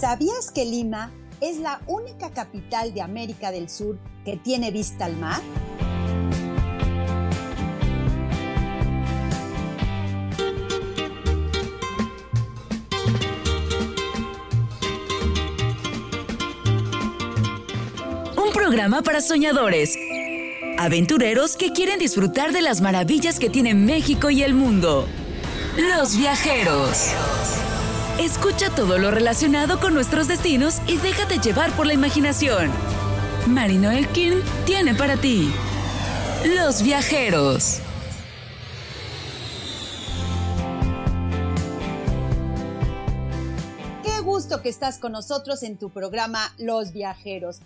¿Sabías que Lima es la única capital de América del Sur que tiene vista al mar? Un programa para soñadores, aventureros que quieren disfrutar de las maravillas que tiene México y el mundo. Los viajeros. Escucha todo lo relacionado con nuestros destinos y déjate llevar por la imaginación. Marino Elkin tiene para ti Los Viajeros. Qué gusto que estás con nosotros en tu programa Los Viajeros.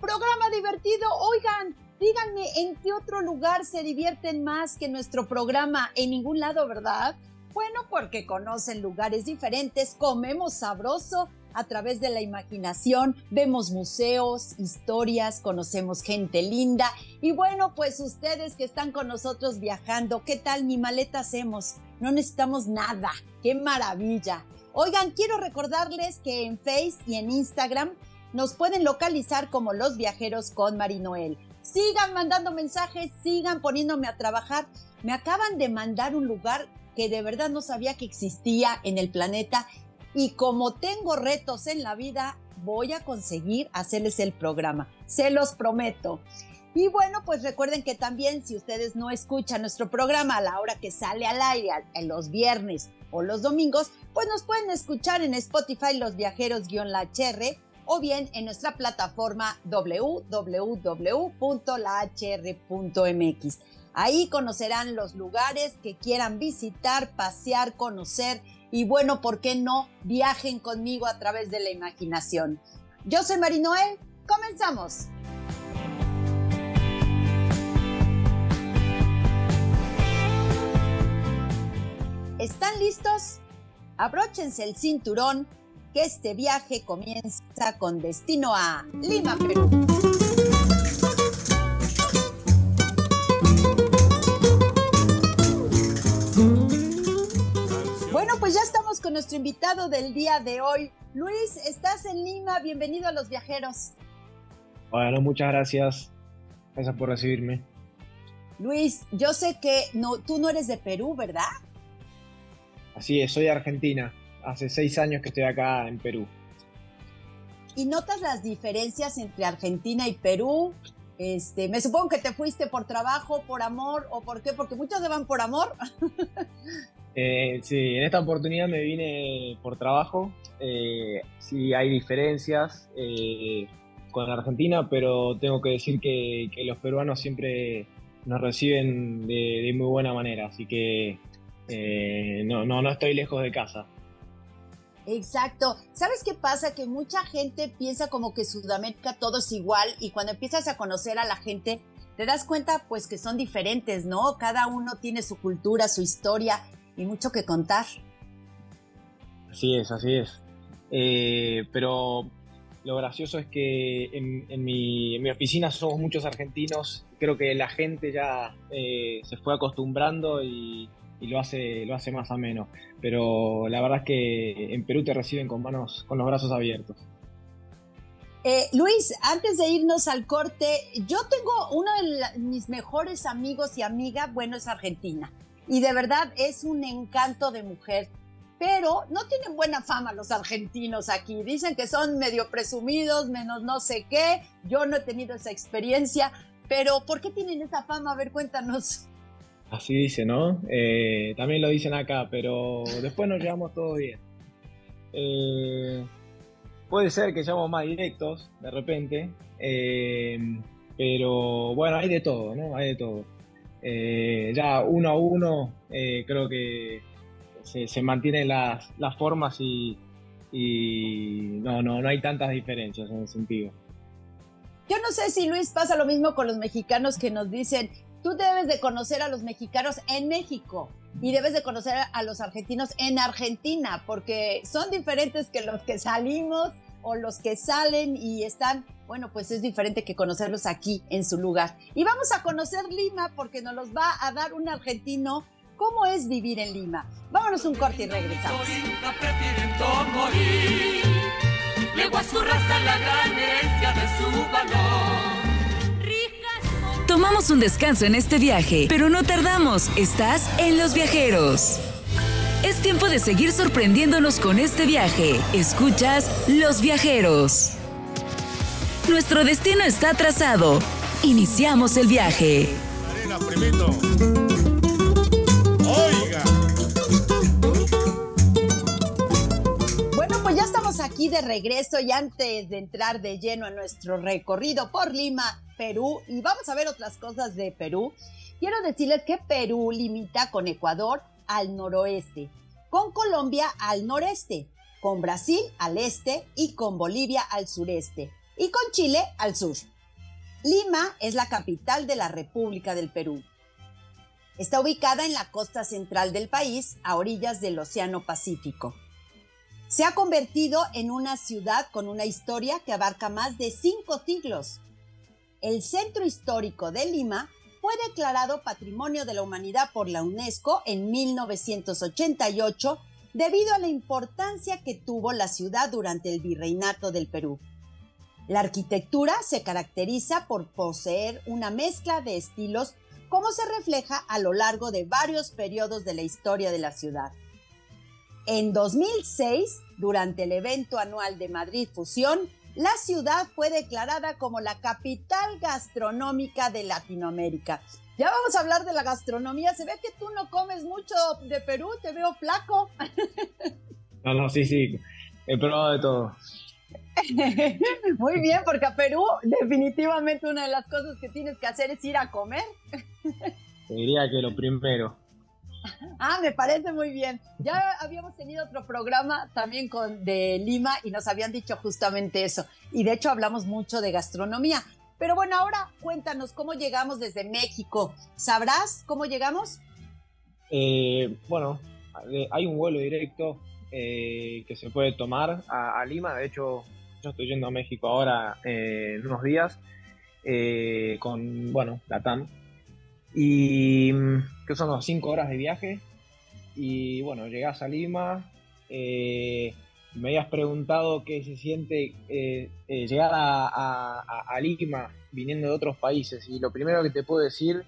Programa divertido. Oigan, díganme en qué otro lugar se divierten más que nuestro programa. En ningún lado, ¿verdad? Bueno, porque conocen lugares diferentes, comemos sabroso a través de la imaginación, vemos museos, historias, conocemos gente linda y bueno, pues ustedes que están con nosotros viajando, ¿qué tal ni maleta hacemos? No necesitamos nada, qué maravilla. Oigan, quiero recordarles que en Face y en Instagram nos pueden localizar como los viajeros con Marinoel. Sigan mandando mensajes, sigan poniéndome a trabajar. Me acaban de mandar un lugar que de verdad no sabía que existía en el planeta y como tengo retos en la vida, voy a conseguir hacerles el programa, se los prometo. Y bueno, pues recuerden que también si ustedes no escuchan nuestro programa a la hora que sale al aire, en los viernes o los domingos, pues nos pueden escuchar en Spotify Los Viajeros-La HR o bien en nuestra plataforma www.lahr.mx. Ahí conocerán los lugares que quieran visitar, pasear, conocer y bueno, ¿por qué no? Viajen conmigo a través de la imaginación. Yo soy Marinoel, comenzamos. ¿Están listos? Abróchense el cinturón, que este viaje comienza con destino a Lima, Perú. Con nuestro invitado del día de hoy. Luis, estás en Lima, bienvenido a los viajeros. Bueno, muchas gracias. Gracias por recibirme. Luis, yo sé que no, tú no eres de Perú, ¿verdad? Así es, soy de Argentina. Hace seis años que estoy acá en Perú. ¿Y notas las diferencias entre Argentina y Perú? Este, me supongo que te fuiste por trabajo, por amor o por qué, porque muchos se van por amor. Eh, sí, en esta oportunidad me vine por trabajo. Eh, sí, hay diferencias eh, con Argentina, pero tengo que decir que, los peruanos siempre nos reciben de, muy buena manera, así que eh, no, no, no estoy lejos de casa. Exacto. ¿Sabes qué pasa? Que mucha gente piensa como que Sudamérica todo es igual y cuando empiezas a conocer a la gente te das cuenta pues que son diferentes, ¿no? Cada uno tiene su cultura, su historia y mucho que contar. Así es, así es. Eh, pero lo gracioso es que en, mi, oficina somos muchos argentinos. Creo que la gente ya eh, se fue acostumbrando y, lo hace lo hace más ameno. Pero la verdad es que en Perú te reciben con manos, con los brazos abiertos. Eh, Luis, antes de irnos al corte, yo tengo uno de mis mejores amigos y amigas, bueno, es Argentina y de verdad es un encanto de mujer. Pero no tienen buena fama los argentinos aquí. Dicen que son medio presumidos, menos no sé qué. Yo no he tenido esa experiencia. Pero ¿por qué tienen esa fama? A ver, cuéntanos. Así dice, ¿no? Eh, también lo dicen acá, pero después nos llevamos todo bien. Eh, puede ser que seamos más directos de repente, eh, pero bueno, hay de todo, ¿no? Hay de todo. Eh, ya uno a uno eh, creo que se, mantienen las, formas y, no, no, no hay tantas diferencias en ese sentido. Yo no sé si Luis pasa lo mismo con los mexicanos que nos dicen, tú debes de conocer a los mexicanos en México y debes de conocer a los argentinos en Argentina, porque son diferentes que los que salimos o los que salen y están, bueno, pues es diferente que conocerlos aquí en su lugar. Y vamos a conocer Lima porque nos los va a dar un argentino. ¿Cómo es vivir en Lima? Vámonos un corte y regresamos. Tomamos un descanso en este viaje, pero no tardamos. Estás en Los Viajeros. Es tiempo de seguir sorprendiéndonos con este viaje. Escuchas Los Viajeros. Nuestro destino está trazado. Iniciamos el viaje. Bueno, pues ya estamos aquí de regreso y antes de entrar de lleno a nuestro recorrido por Lima, Perú, y vamos a ver otras cosas de Perú, quiero decirles que Perú limita con Ecuador al noroeste, con Colombia al noreste, con Brasil al este y con Bolivia al sureste y con Chile al sur. Lima es la capital de la República del Perú. Está ubicada en la costa central del país, a orillas del Océano Pacífico. Se ha convertido en una ciudad con una historia que abarca más de cinco siglos. El centro histórico de Lima fue declarado Patrimonio de la Humanidad por la UNESCO en 1988 debido a la importancia que tuvo la ciudad durante el virreinato del Perú. La arquitectura se caracteriza por poseer una mezcla de estilos como se refleja a lo largo de varios periodos de la historia de la ciudad. En 2006, durante el evento anual de Madrid Fusión, la ciudad fue declarada como la capital gastronómica de Latinoamérica. Ya vamos a hablar de la gastronomía. Se ve que tú no comes mucho de Perú, te veo flaco. No, no, sí, sí. He probado de todo. Muy bien, porque a Perú definitivamente una de las cosas que tienes que hacer es ir a comer. Te diría que lo primero. Ah, me parece muy bien. Ya habíamos tenido otro programa también con de Lima y nos habían dicho justamente eso. Y de hecho hablamos mucho de gastronomía. Pero bueno, ahora cuéntanos cómo llegamos desde México. ¿Sabrás cómo llegamos? Eh, bueno, hay un vuelo directo eh, que se puede tomar a, Lima. De hecho, yo estoy yendo a México ahora eh, en unos días con, bueno, la TAM. Y mm, que son unas 5 horas de viaje. Y bueno, llegás a Lima. me habías preguntado qué se siente llegar a, Lima viniendo de otros países. Y lo primero que te puedo decir,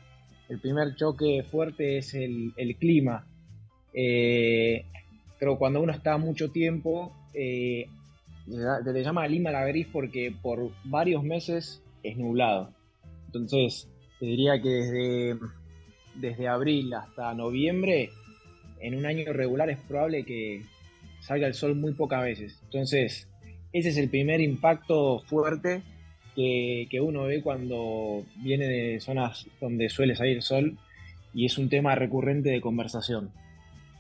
el primer choque fuerte es el, clima. Eh, pero cuando uno está mucho tiempo, eh, se le llama Lima la gris porque por varios meses es nublado. Entonces, te diría que desde, desde abril hasta noviembre, en un año regular es probable que salga el sol muy pocas veces. Entonces, ese es el primer impacto fuerte que, que, uno ve cuando viene de zonas donde suele salir el sol y es un tema recurrente de conversación.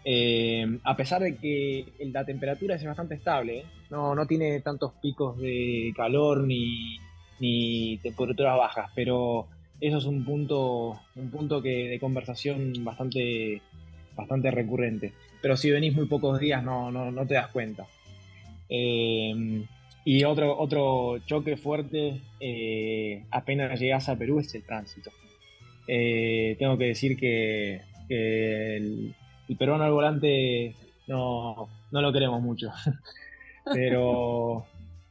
Eh, a pesar de que la temperatura es bastante estable, ¿eh? no, no tiene tantos picos de calor ni, ni, temperaturas bajas, pero eso es un punto, un punto que, de conversación bastante, bastante recurrente. Pero si venís muy pocos días no, no, no te das cuenta. Eh, y otro, otro choque fuerte apenas llegas a Perú es el tránsito. tengo que decir que, el, peruano al volante no, lo queremos mucho. pero,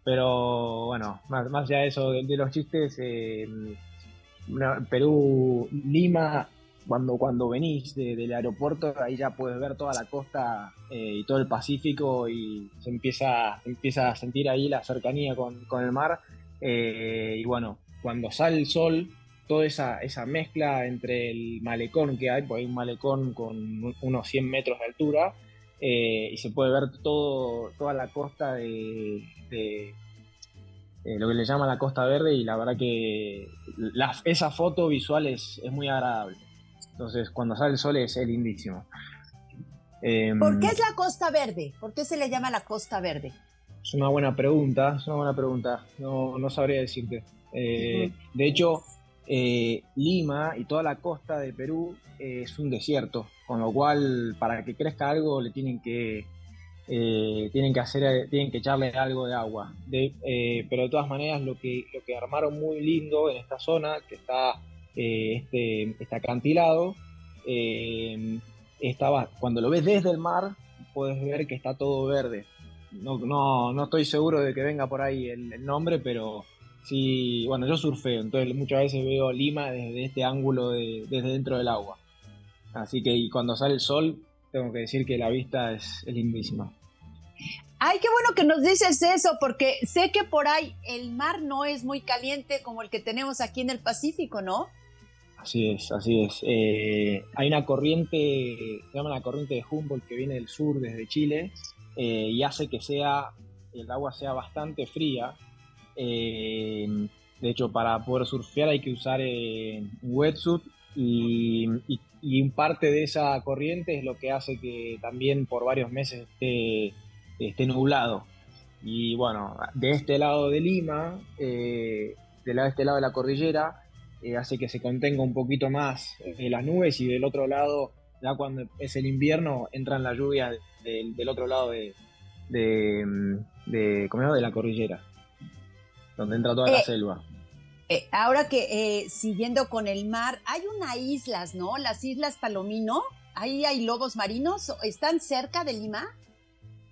pero bueno, más, más allá de eso, de, los chistes, Perú, Lima, cuando, cuando venís del aeropuerto, ahí ya puedes ver toda la costa eh, y todo el Pacífico y se empieza, empieza a sentir ahí la cercanía con, el mar. Eh, y bueno, cuando sale el sol, toda esa, esa mezcla entre el malecón que hay, porque hay un malecón con unos 100 metros de altura, eh, y se puede ver todo, toda la costa de, lo que le llama la Costa Verde, y la verdad que esa foto visual es, muy agradable. Entonces, cuando sale el sol es, lindísimo. Em, ¿Por qué es la Costa Verde? ¿Por qué se le llama la Costa Verde? Es una buena pregunta, es una buena pregunta. No, no sabría decirte. Eh, de hecho, eh, Lima y toda la costa de Perú eh, es un desierto, con lo cual para que crezca algo le tienen que eh, tienen que hacer tienen que echarle algo de agua. pero de todas maneras lo que lo que armaron muy lindo en esta zona que está este, este, acantilado estaba cuando lo ves desde el mar puedes ver que está todo verde no, no, no, estoy seguro de que venga por ahí el, nombre, pero sí, bueno, yo surfeo, entonces muchas veces veo Lima desde este ángulo, de, desde dentro del agua. Así que cuando sale el sol, tengo que decir que la vista es, lindísima. Ay, qué bueno que nos dices eso, porque sé que por ahí el mar no es muy caliente como el que tenemos aquí en el Pacífico, ¿no? Así es, así es. Eh, hay una corriente, se llama la corriente de Humboldt, que viene del sur, desde Chile, eh, y hace que sea, el agua sea bastante fría. Eh, de hecho, para poder surfear hay que usar un wetsuit y, y, parte de esa corriente es lo que hace que también por varios meses esté, nublado. Y bueno, de este lado de Lima, de este lado de la cordillera, eh, hace que se contenga un poquito más eh, las nubes y del otro lado, ya cuando es el invierno, entran las lluvias del otro lado de, de, de, de la cordillera, donde entra toda la eh, selva. ahora que siguiendo con el mar, hay unas islas, ¿no? Las Islas Palomino, ahí hay lobos marinos, ¿están cerca de Lima?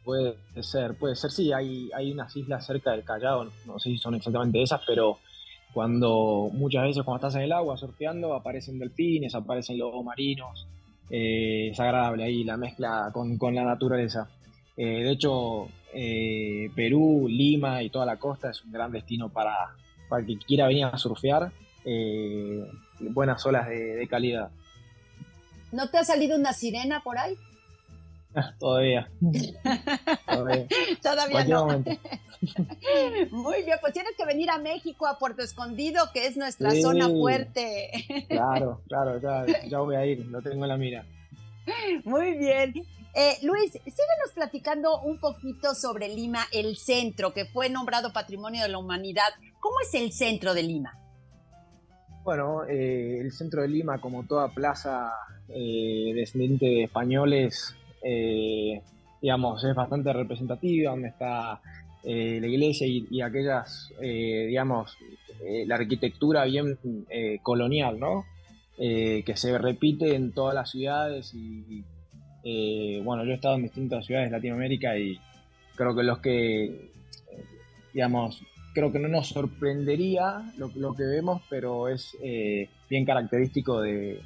Puede ser, puede ser, sí, hay, hay unas islas cerca del Callao, no sé si son exactamente esas, pero cuando muchas veces cuando estás en el agua surfeando aparecen delfines, aparecen lobos marinos, eh, es agradable ahí la mezcla con, la naturaleza. Eh, de hecho, eh, Perú, Lima y toda la costa es un gran destino para, para el que quiera venir a surfear, buenas olas de calidad. ¿No te ha salido una sirena por ahí? Todavía. Todavía, no. Muy bien, pues tienes que venir a México, a Puerto Escondido, que es nuestra zona fuerte. claro, claro, ya, voy a ir, lo tengo en la mira. Muy bien. Eh, Luis, síguenos platicando un poquito sobre Lima, el centro, que fue nombrado Patrimonio de la Humanidad. ¿Cómo es el centro de Lima? Bueno, eh, el centro de Lima, como toda plaza eh, descendiente de españoles, eh, digamos, es bastante representativa, donde está eh, la iglesia y, aquellas, eh, digamos, la arquitectura bien colonial, ¿no? que se repite en todas las ciudades y, bueno, yo he estado en distintas ciudades de Latinoamérica y creo que los que, digamos, creo que no nos sorprendería lo, que vemos, pero es bien característico de,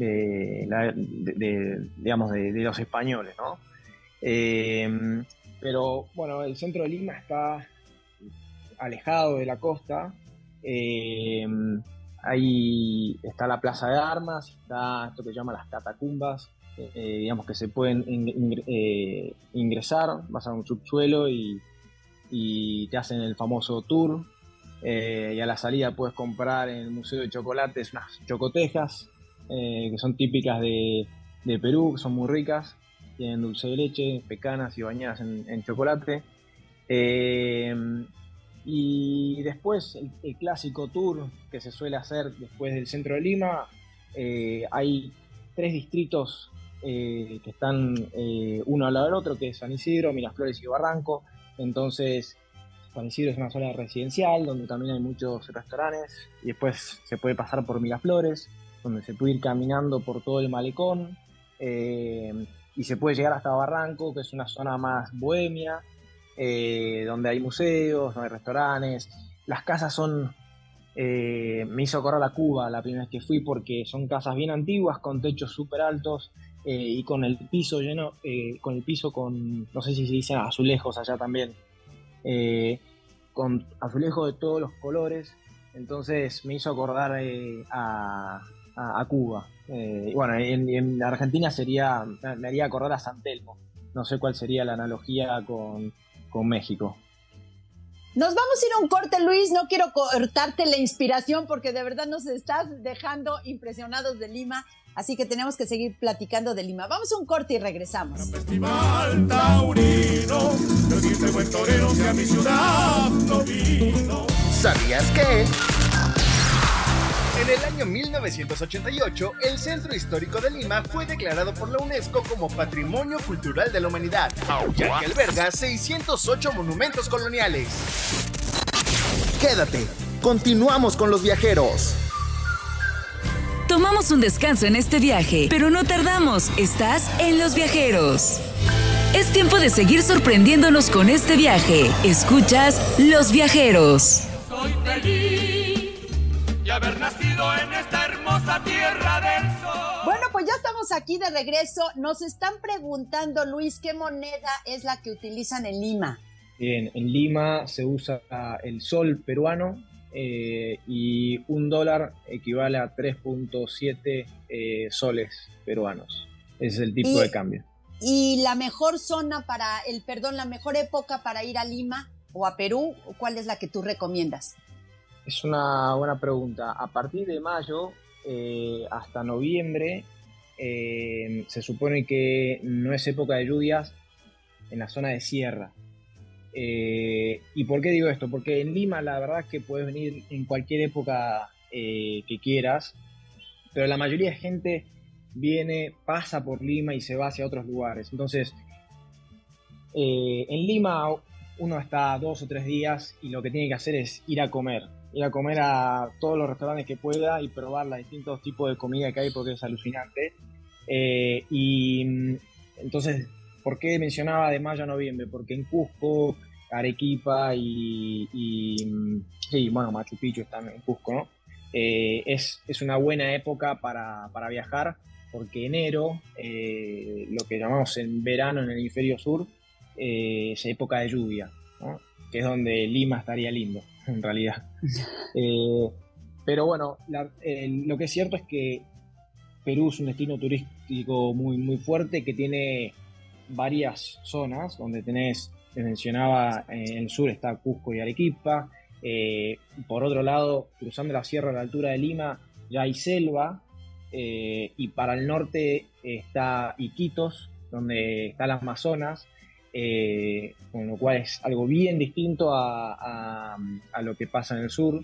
de, digamos, de, los españoles, ¿no? Eh, pero bueno, el centro de Lima está alejado de la costa. Eh, ahí está la plaza de armas, está esto que se llama las catacumbas, eh, digamos que se pueden ingresar, vas a un subsuelo y, y, te hacen el famoso tour. y a la salida puedes comprar en el Museo de Chocolates unas chocotejas eh, que son típicas de, Perú, son muy ricas, tienen dulce de leche, pecanas y bañadas en, chocolate. Eh, y después el, clásico tour que se suele hacer después del centro de Lima, eh, hay tres distritos que están uno al lado del otro, que es San Isidro, Miraflores y Barranco. Entonces, San Isidro es una zona residencial donde también hay muchos restaurantes y después se puede pasar por Miraflores donde se puede ir caminando por todo el malecón eh, y se puede llegar hasta Barranco, que es una zona más bohemia, eh, donde hay museos, donde hay restaurantes. Las casas son, eh, me hizo correr a Cuba la primera vez que fui porque son casas bien antiguas, con techos súper altos y con el piso lleno, con el piso con, no sé si se dicen azulejos allá también, con azulejos de todos los colores. Entonces me hizo acordar a, a, Cuba. Eh, bueno, en, Argentina sería, me haría acordar a San Telmo. No sé cuál sería la analogía con, México. Nos vamos a ir a un corte, Luis. No quiero cortarte la inspiración porque de verdad nos estás dejando impresionados de Lima. Así que tenemos que seguir platicando de Lima. Vamos a un corte y regresamos. Festival Taurino, ¿Sabías que? En el año 1988, el Centro Histórico de Lima fue declarado por la UNESCO como Patrimonio Cultural de la Humanidad, ya que alberga 608 monumentos coloniales. Quédate, continuamos con los viajeros. Tomamos un descanso en este viaje, pero no tardamos, estás en los viajeros. Es tiempo de seguir sorprendiéndonos con este viaje. Escuchas Los Viajeros. Soy feliz de haber nacido en esta hermosa tierra del sol. Bueno, pues ya estamos aquí de regreso. Nos están preguntando, Luis, ¿qué moneda es la que utilizan en Lima? Bien, en Lima se usa el sol peruano eh, y un dólar equivale a 3.7 eh, soles peruanos. Ese es el tipo Y- de cambio. Y la mejor zona para, el perdón, la mejor época para ir a Lima o a Perú, ¿cuál es la que tú recomiendas? Es una buena pregunta. A partir de mayo eh, hasta noviembre eh, se supone que no es época de lluvias en la zona de sierra. Eh, ¿Y por qué digo esto? Porque en Lima la verdad es que puedes venir en cualquier época que quieras, pero la mayoría de gente viene, pasa por Lima y se va hacia otros lugares. Entonces, en Lima uno está dos o tres días y lo que tiene que hacer es ir a comer. Ir a comer a todos los restaurantes que pueda y probar los distintos tipos de comida que hay porque es alucinante. Eh, y mm, entonces, ¿por qué mencionaba de mayo a noviembre? Porque en Cusco, Arequipa y, mm, sí, bueno, Machu Picchu está en Cusco, ¿no? Eh, es, es una buena época para, para viajar porque enero, eh, lo que llamamos en verano en el hemisferio sur, es época de lluvia, que es donde Lima estaría lindo, en realidad. Eh, pero bueno, lo que es cierto es que Perú es un destino turístico muy, muy fuerte que tiene varias zonas donde tenés, te mencionaba, eh, en el sur está Cusco y Arequipa. eh, por otro lado, cruzando la sierra a la altura de Lima, ya hay selva. y para el norte está Iquitos, donde está el Amazonas. Eh, con lo cual es algo bien distinto a, a- a lo que pasa en el sur.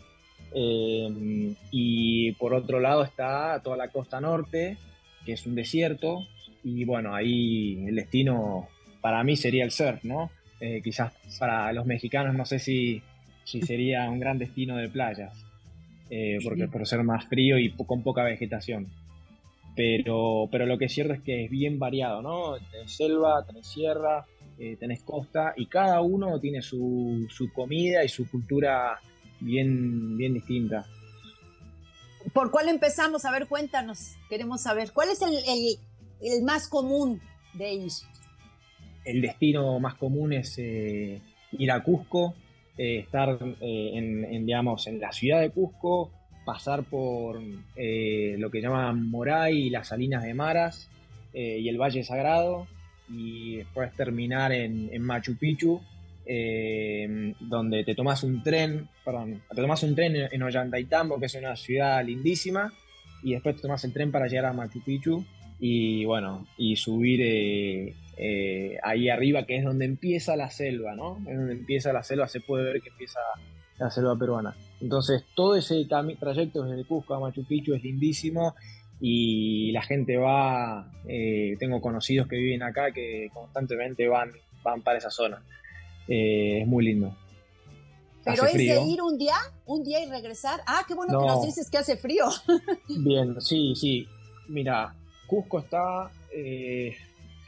Eh, y por otro lado está toda la costa norte, que es un desierto, y bueno, ahí el destino para mí sería el surf, ¿no? Eh, quizás para los mexicanos no sé si, si sería un gran destino de playas, porque por ser más frío y con poca vegetación. Pero, pero lo que es cierto es que es bien variado, ¿no? Tenés selva, tenés sierra, eh, tenés costa, y cada uno tiene su, su comida y su cultura bien, bien distinta. ¿Por cuál empezamos? A ver, cuéntanos. Queremos saber. ¿Cuál es el, el- el más común de ellos? el destino más común es eh, ir a Cusco, eh, estar eh, en, en, digamos, en la ciudad de Cusco, pasar por eh, lo que llaman Moray y las Salinas de Maras y el Valle Sagrado, y después terminar en, Machu Picchu, eh, donde te tomas un tren, perdón, te tomas un tren en, Ollantaytambo, que es una ciudad lindísima, y después te tomas el tren para llegar a Machu Picchu y bueno, y subir eh, eh, ahí arriba, que es donde empieza la selva, ¿no? Es donde empieza la selva, se puede ver que empieza la selva peruana. Entonces, todo ese trayecto desde Cusco a Machu Picchu es lindísimo y la gente va, eh, tengo conocidos que viven acá que constantemente van, van para esa zona. Eh, es muy lindo. Pero Hace es frío. de ir un día, un día y regresar. Ah, qué bueno que No. nos dices que hace frío. Bien, sí, sí. Mira, Cusco está, eh,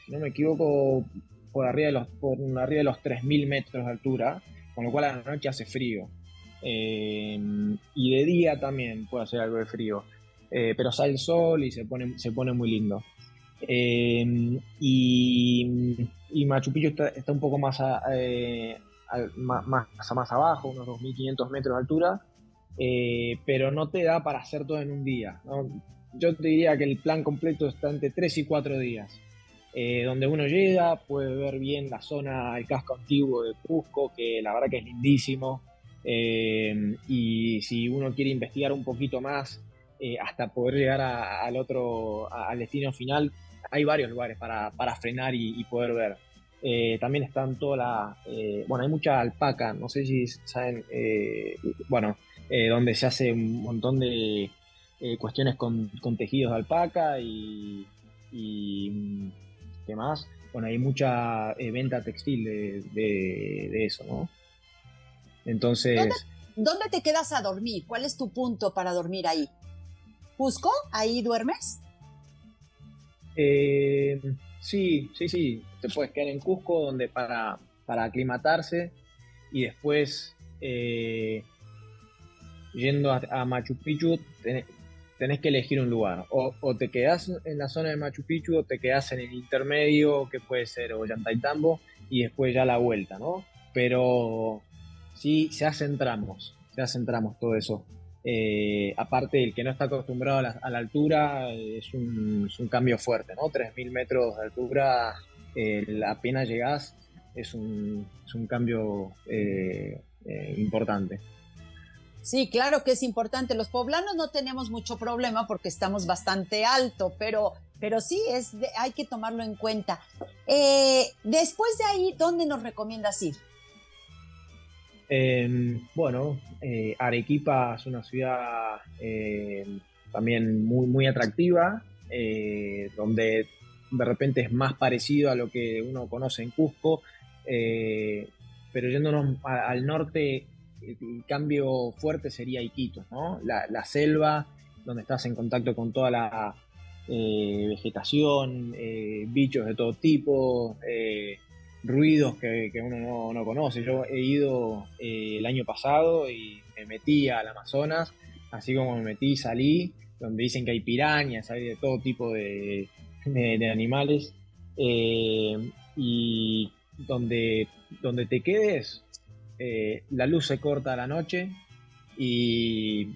si no me equivoco, por arriba de los, por arriba de los 3.000 metros de altura, con lo cual a la noche hace frío. Eh, y de día también puede hacer algo de frío. Eh, pero sale el sol y se pone, se pone muy lindo. Eh, y, y Machu Picchu está, está un poco más, a- eh, al- más, más, abajo, unos 2.500 metros de altura, eh, pero no te da para hacer todo en un día. ¿no? Yo te diría que el plan completo está entre 3 y 4 días, eh, donde uno llega, puede ver bien la zona, el casco antiguo de Cusco, que la verdad que es lindísimo, eh, y si uno quiere investigar un poquito más, eh, hasta poder llegar a- al otro, al destino final, hay varios lugares para, para frenar y, poder ver. Eh, también están todas las, eh, bueno, hay mucha alpaca, no sé si saben, bueno, donde se hace un montón de cuestiones con, con tejidos de alpaca y, y mm, ¿qué más? Bueno, hay mucha venta textil de, de- eso, ¿no? Entonces. ¿Dónde te quedas a dormir? ¿Cuál es tu punto para dormir ahí? ¿Cusco? ¿Ahí duermes? eh, sí, sí, sí. Te puedes quedar en Cusco donde para, para aclimatarse y después eh, yendo a, Machu Picchu tenés, que elegir un lugar. O, te quedás en la zona de Machu Picchu o te quedás en el intermedio, que puede ser Ollantaytambo, y después ya la vuelta, ¿no? Pero sí, se hacen tramos, se hacen tramos todo eso. Eh, aparte, el que no está acostumbrado a la, altura es un, cambio fuerte, ¿no? 3.000 metros de altura, eh, apenas llegás, es un, cambio eh, importante. Sí, claro que es importante. Los poblanos no tenemos mucho problema porque estamos bastante alto, pero, pero sí es hay que tomarlo en cuenta. después de ahí, ¿dónde nos recomiendas ir? Em, bueno, eh, Arequipa es una ciudad em, también muy, muy atractiva, eh, donde de repente es más parecido a lo que uno conoce en Cusco, eh, pero yéndonos al norte, el cambio fuerte sería Iquitos, ¿no? La, la, selva, donde estás en contacto con toda la vegetación, bichos de todo tipo, ruidos que, uno no, conoce. Yo he ido eh, el año pasado y me metí al Amazonas, así como me metí y salí, donde dicen que hay pirañas, hay de todo tipo de, animales, eh, y donde, donde te quedes, eh, la luz se corta a la noche y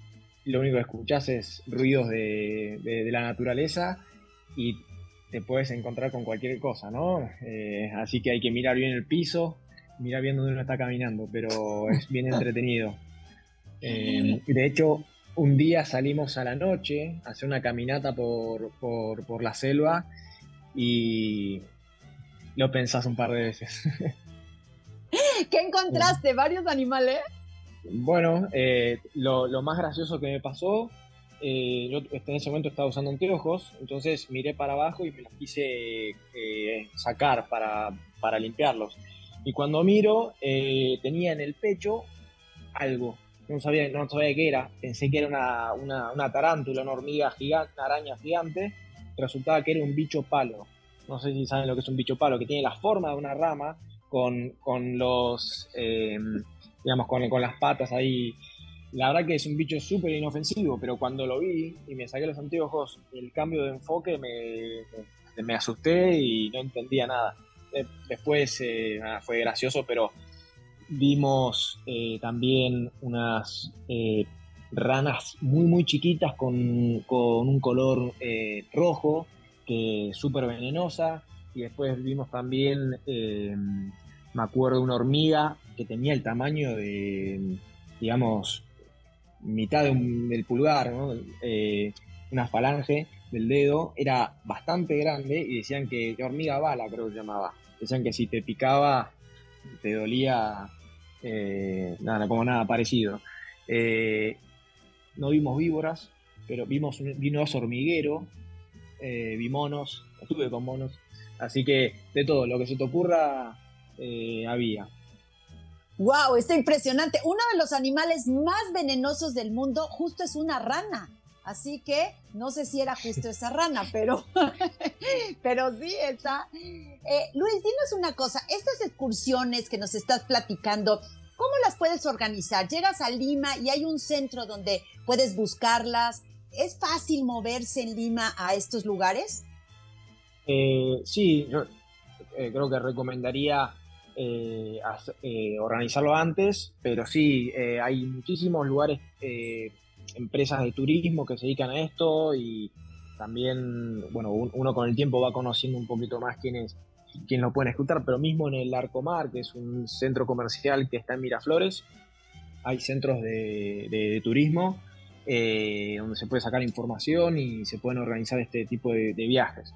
lo único que escuchas es ruidos de, de la naturaleza y te puedes encontrar con cualquier cosa, ¿no? Eh, así que hay que mirar bien el piso, mirar bien dónde uno está caminando, pero es bien entretenido. Eh, de hecho, un día salimos a la noche a hacer una caminata por, la selva y lo pensás un par de veces. ¿Qué encontraste? ¿Varios animales? Bueno, eh, lo, lo, más gracioso que me pasó eh, yo en ese momento estaba usando anteojos, entonces miré para abajo y me los quise eh, sacar para, para, limpiarlos. Y cuando miro, eh, tenía en el pecho algo. No sabía, no sabía qué era. Pensé que era una, una, tarántula, una hormiga gigante, una araña gigante. Resultaba que era un bicho palo. No sé si saben lo que es un bicho palo, que tiene la forma de una rama con, con los, digamos, con, con las patas ahí la verdad que es un bicho súper inofensivo, pero cuando lo vi y me saqué los anteojos, el cambio de enfoque me, me asusté y no entendía nada. Eh, después eh, fue gracioso, pero vimos eh, también unas ranas muy muy chiquitas con, con un color rojo, que súper venenosa. Y después vimos también, me acuerdo, una hormiga que tenía el tamaño de, digamos, mitad del pulgar, eh, una falange del dedo, era bastante grande y decían que, hormiga bala, creo que se llamaba. Decían que si te picaba te dolía, eh, nada, como nada parecido. Eh, no vimos víboras, pero vimos un, vimos hormiguero, vi monos, estuve con monos, así que de todo, lo que se te ocurra había. ¡Wow! Está impresionante. Uno de los animales más venenosos del mundo justo es una rana. Así que no sé si era justo esa rana, pero, pero sí está. Eh, Luis, dinos una cosa, estas excursiones que nos estás platicando, ¿cómo las puedes organizar? Llegas a Lima y hay un centro donde puedes buscarlas. ¿Es fácil moverse en Lima a estos lugares? Eh, sí, yo eh, creo que recomendaría eh, eh, organizarlo antes, pero sí, eh, hay muchísimos lugares, empresas de turismo que se dedican a esto y también, bueno, uno con el tiempo va conociendo un poquito más quiénes, quién lo pueden escuchar, pero mismo en el Arcomar, que es un centro comercial que está en Miraflores, hay centros de, turismo donde se puede sacar información y se pueden organizar este tipo de viajes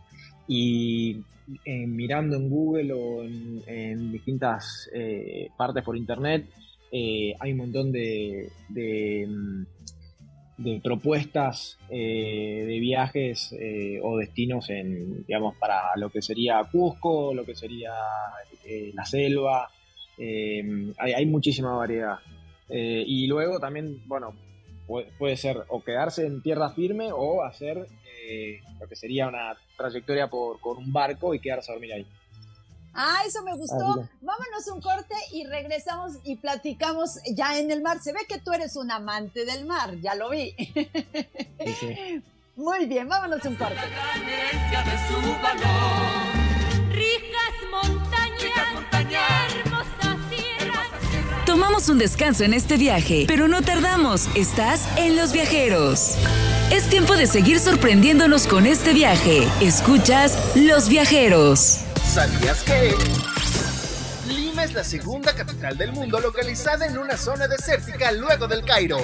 y eh, mirando en Google o en, distintas eh, partes por internet eh, hay un montón de, de, mm, propuestas de viajes o destinos en digamos para lo que sería Cusco lo que sería la selva hay, muchísima variedad. Y luego también bueno puede ser o quedarse en tierra firme o hacer lo que sería una trayectoria por, con un barco y quedarse a dormir ahí. Ah, eso me gustó. Vámonos un corte y regresamos y platicamos ya en el mar. Se ve que tú eres un amante del mar, ya lo vi. Muy bien, vámonos un corte. Tomamos un descanso en este viaje, pero no tardamos. Estás en Los Viajeros. Es tiempo de seguir sorprendiéndonos con este viaje. Escuchas Los Viajeros. ¿Sabías que? Lima es la segunda capital del mundo localizada en una zona desértica luego del Cairo.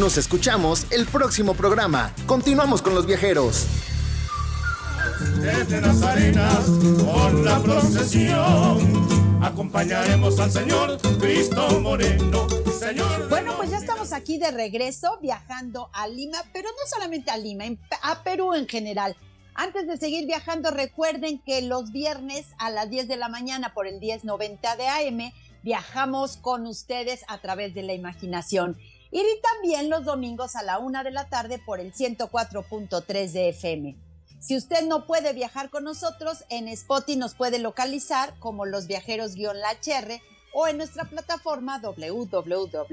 Nos escuchamos el próximo programa. Continuamos con los viajeros. Desde las arenas, con la procesión, acompañaremos al Señor Cristo Moreno. Señor bueno, pues ya estamos aquí de regreso viajando a Lima, pero no solamente a Lima, a Perú en general. Antes de seguir viajando, recuerden que los viernes a las 10 de la mañana por el 1090 de AM viajamos con ustedes a través de la imaginación. Y también los domingos a la 1 de la tarde por el 104.3 de FM. Si usted no puede viajar con nosotros, en Spotify nos puede localizar como los viajeros-lachr o en nuestra plataforma www.lachr.mx.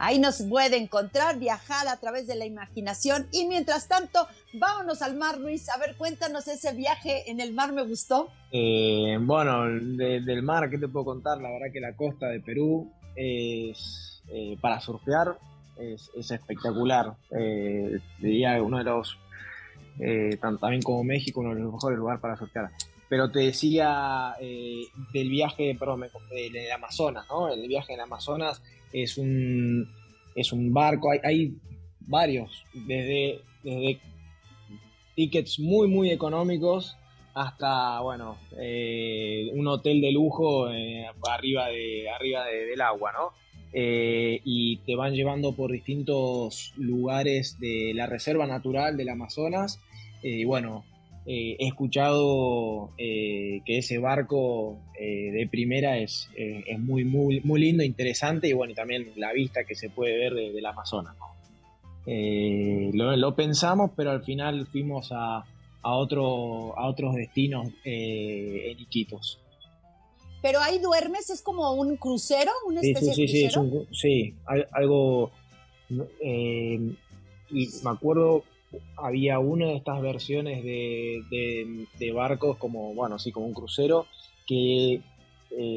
Ahí nos puede encontrar, viajar a través de la imaginación y mientras tanto, vámonos al mar, Luis. A ver, cuéntanos ese viaje en el mar, me gustó. Eh, bueno, del mar, ¿qué te puedo contar? La verdad que la costa de Perú es eh, para surfear es, espectacular. Eh, diría uno de los, eh, también como México, uno de los mejores lugares para surfear. Pero te decía del viaje, perdón, del Amazonas, ¿no? El viaje en Amazonas es un, es un barco, hay, varios, desde, desde tickets muy, muy económicos hasta, bueno, eh, un hotel de lujo eh, arriba, de, arriba del agua, ¿no? Eh, y te van llevando por distintos lugares de la Reserva Natural del Amazonas. y bueno, eh, he escuchado eh, que ese barco eh, de primera es, es, muy, muy, muy lindo, interesante y bueno, también la vista que se puede ver del Amazonas. Lo, pensamos, pero al final fuimos a, a, otro, a otros destinos en Iquitos. Pero ahí duermes, es como un crucero, una especie sí, sí, de crucero. Sí, sí, algo. y me acuerdo había una de estas versiones de, de, barcos como, bueno, sí, como un crucero, que eh,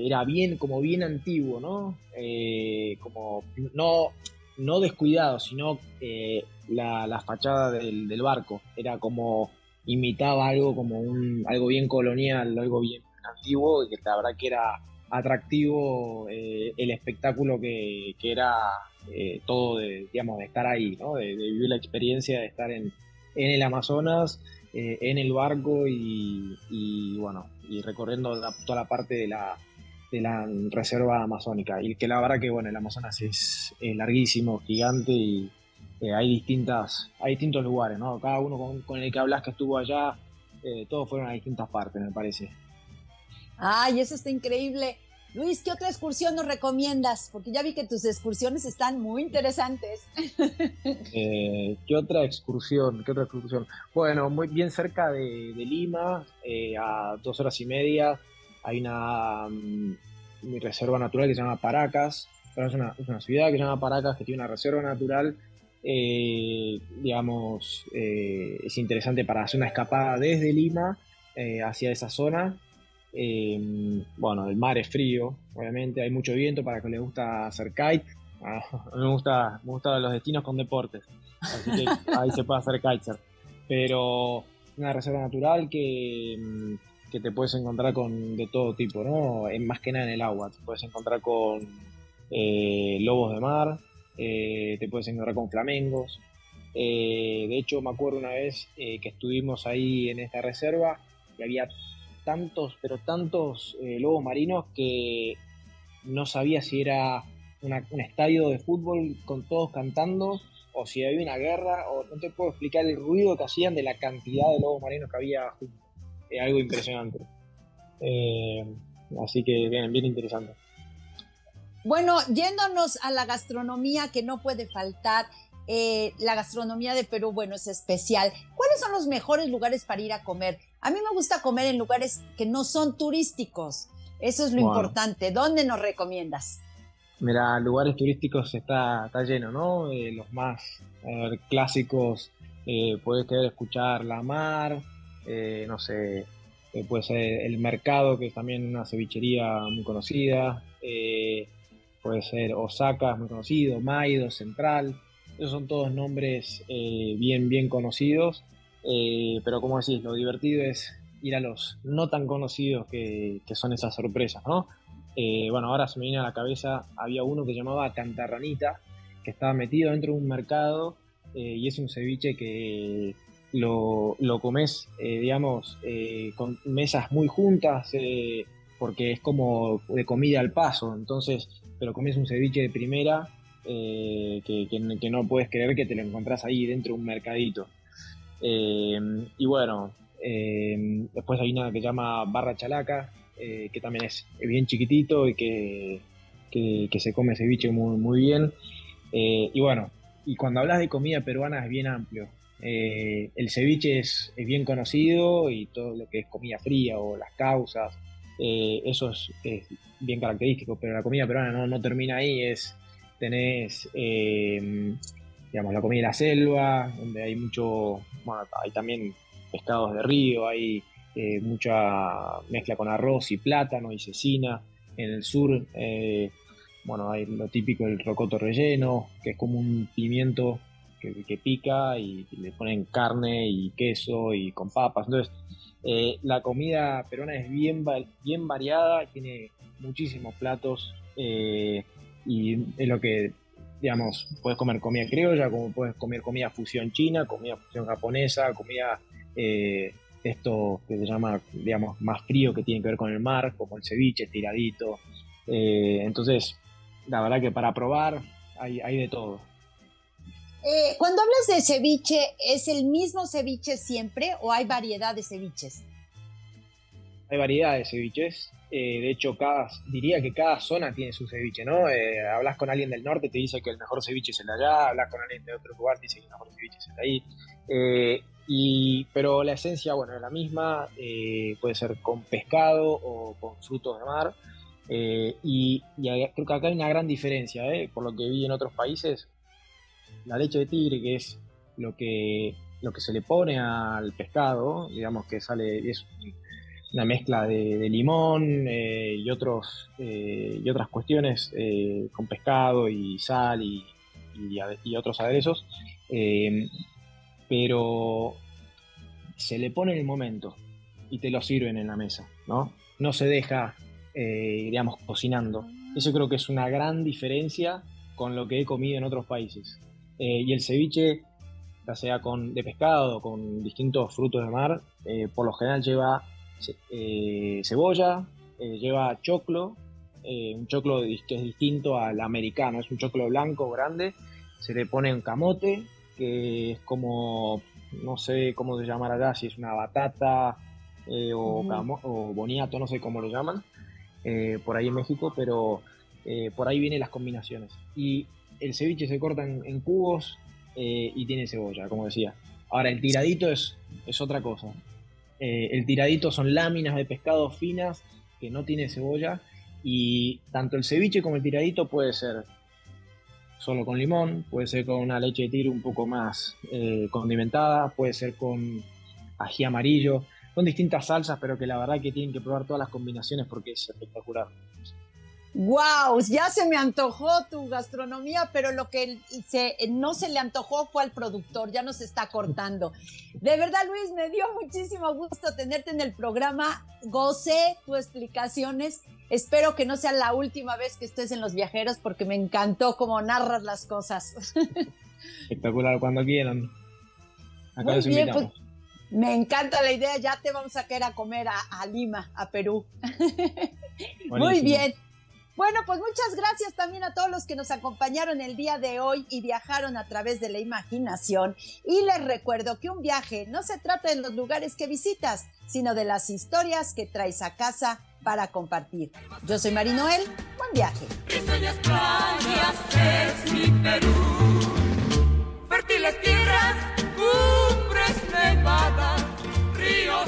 era bien, como bien antiguo, ¿no? Eh, como no, no descuidado, sino eh, la, la, fachada del, del, barco. Era como, imitaba algo como un, algo bien colonial, algo bien antiguo, y que la verdad que era atractivo el espectáculo que, que era eh, todo de, digamos, de estar ahí, ¿no? de, vivir la experiencia de estar en, en el Amazonas, eh, en el barco y, bueno, y recorriendo toda la parte de la, de la reserva amazónica. Y que la verdad que, bueno, el Amazonas es, larguísimo, gigante y eh, hay distintas, hay distintos lugares, ¿no? Cada uno con, con el que hablas que estuvo allá, todos fueron a distintas partes, me parece. Ay, eso está increíble. Luis, ¿qué otra excursión nos recomiendas? Porque ya vi que tus excursiones están muy interesantes. Eh, ¿Qué otra excursión? ¿Qué otra excursión? Bueno, muy bien cerca de, Lima, eh, a dos horas y media, hay una mm, reserva natural que se llama Paracas. Es una, es una, ciudad que se llama Paracas que tiene una reserva natural. Eh, digamos, es interesante para hacer una escapada desde Lima hacia esa zona Em, bueno, el mar es frío, obviamente, hay mucho viento para que le gusta hacer kite. Ah, a mí me gusta, me gustan los destinos con deportes, así que ahí se puede hacer kitesurf. Pero una reserva natural que, em, que te puedes encontrar con de todo tipo, ¿no? Más que nada en el agua, te puedes encontrar con eh, lobos de mar, eh, te puedes encontrar con flamengos. Eh, de hecho, me acuerdo una vez que estuvimos ahí en esta reserva y había tantos, pero tantos eh, lobos marinos que no sabía si era un estadio de fútbol con todos cantando o si había una guerra, o no te puedo explicar el ruido que hacían de la cantidad de lobos marinos que había algo impresionante. Eh, así que bien, bien interesante. Bueno, yéndonos a la gastronomía que no puede faltar eh, la gastronomía de Perú, bueno, es especial. ¿Cuáles son los mejores lugares para ir a comer? A mí me gusta comer en lugares que no son turísticos. Eso es lo importante. ¿Dónde nos recomiendas? Mira, lugares turísticos está, está lleno, ¿no? Eh, los más clásicos, eh, puedes querer escuchar La Mar, eh, no sé, puede ser El Mercado, que es también una cevichería muy conocida, puede ser Osaka, muy conocido, Maido, Central, esos son todos nombres bien, bien conocidos, pero como decís, lo divertido es ir a los no tan conocidos que, que son esas sorpresas, ¿no? Eh, bueno, ahora se me viene a la cabeza, había uno que llamaba Cantarranita, que estaba metido dentro de un mercado eh, y es un ceviche que lo, lo comes, eh, digamos, con mesas muy juntas, porque es como de comida al paso, entonces, pero comes un ceviche de primera que, que, no puedes creer que te lo encontrás ahí dentro de un mercadito. Y bueno, después hay una que se llama Barra Chalaca, eh, que también es bien chiquitito y que, que, se come ceviche muy, muy bien. Eh, y bueno, y cuando hablas de comida peruana es bien amplio. Eh, el ceviche es, es, bien conocido y todo lo que es comida fría o las causas, eso es, bien característico, pero la comida peruana no, no termina ahí, es, tenés, digamos, la comida de la selva, donde hay mucho, bueno, hay también pescados de río, hay eh, mucha mezcla con arroz y plátano y cecina. En el sur, eh, bueno, hay lo típico del rocoto relleno, que es como un pimiento que, pica y, le ponen carne y queso y con papas. Entonces, eh, la comida peruana es bien, bien variada, tiene muchísimos platos y es lo que, digamos, puedes comer comida criolla, como puedes comer comida fusión china, comida fusión japonesa, comida esto que se llama, digamos, más frío que tiene que ver con el mar, como el ceviche, tiradito. Eh, entonces, la verdad que para probar hay, hay de todo. Eh, cuando hablas de ceviche, ¿es el mismo ceviche siempre o hay variedad de ceviches? Hay variedad de ceviches. Eh, de hecho, cada, diría que cada zona tiene su ceviche, ¿no? hablas con alguien del norte, te dice que el mejor ceviche es el de allá, hablas con alguien de otro lugar, te dice que el mejor ceviche es el de ahí. Y, pero la esencia, bueno, es la misma, eh, puede ser con pescado o con frutos de mar. Eh, y, creo que acá hay una gran diferencia, ¿eh? por lo que vi en otros países. La leche de tigre, que es lo que, lo que se le pone al pescado, digamos que sale, es una mezcla de, limón y, otros, y otras cuestiones con pescado y sal y, y otros aderezos pero se le pone en el momento y te lo sirven en la mesa, ¿no? No se deja, eh, digamos, cocinando. Eso creo que es una gran diferencia con lo que he comido en otros países. Eh, y el ceviche, ya sea con, de pescado con distintos frutos de mar, eh, por lo general lleva cebolla, lleva choclo, un choclo que es distinto al americano, es un choclo blanco grande, se le pone un camote, que es como, no sé cómo se llamará allá, si es una batata eh, o, boniato, no sé cómo lo llaman, eh, por ahí en México, pero eh, por ahí vienen las combinaciones. Y el ceviche se corta en, cubos y tiene cebolla, como decía. Ahora, el tiradito es, es otra cosa. El tiradito son láminas de pescado finas que no tiene cebolla y tanto el ceviche como el tiradito puede ser solo con limón, puede ser con una leche de tigre un poco más eh, condimentada, puede ser con ají amarillo, son distintas salsas, pero que la verdad que tienen que probar todas las combinaciones porque es espectacular. ¡Wow! Ya se me antojó tu gastronomía, pero lo que se, no se le antojó fue al productor, ya nos está cortando. De verdad, Luis, me dio muchísimo gusto tenerte en el programa. Gocé tus explicaciones. Espero que no sea la última vez que estés en Los Viajeros, porque me encantó cómo narras las cosas. Espectacular, cuando quieran. Acá Muy bien, pues, me encanta la idea. Ya te vamos a querer a comer a, a Lima, a Perú. Muy bien. Bueno, pues muchas gracias también a todos los que nos acompañaron el día de hoy y viajaron a través de la imaginación. Y les recuerdo que un viaje no se trata de los lugares que visitas, sino de las historias que traes a casa para compartir. Yo soy Marinoel, buen viaje. cumbres nevadas, ríos.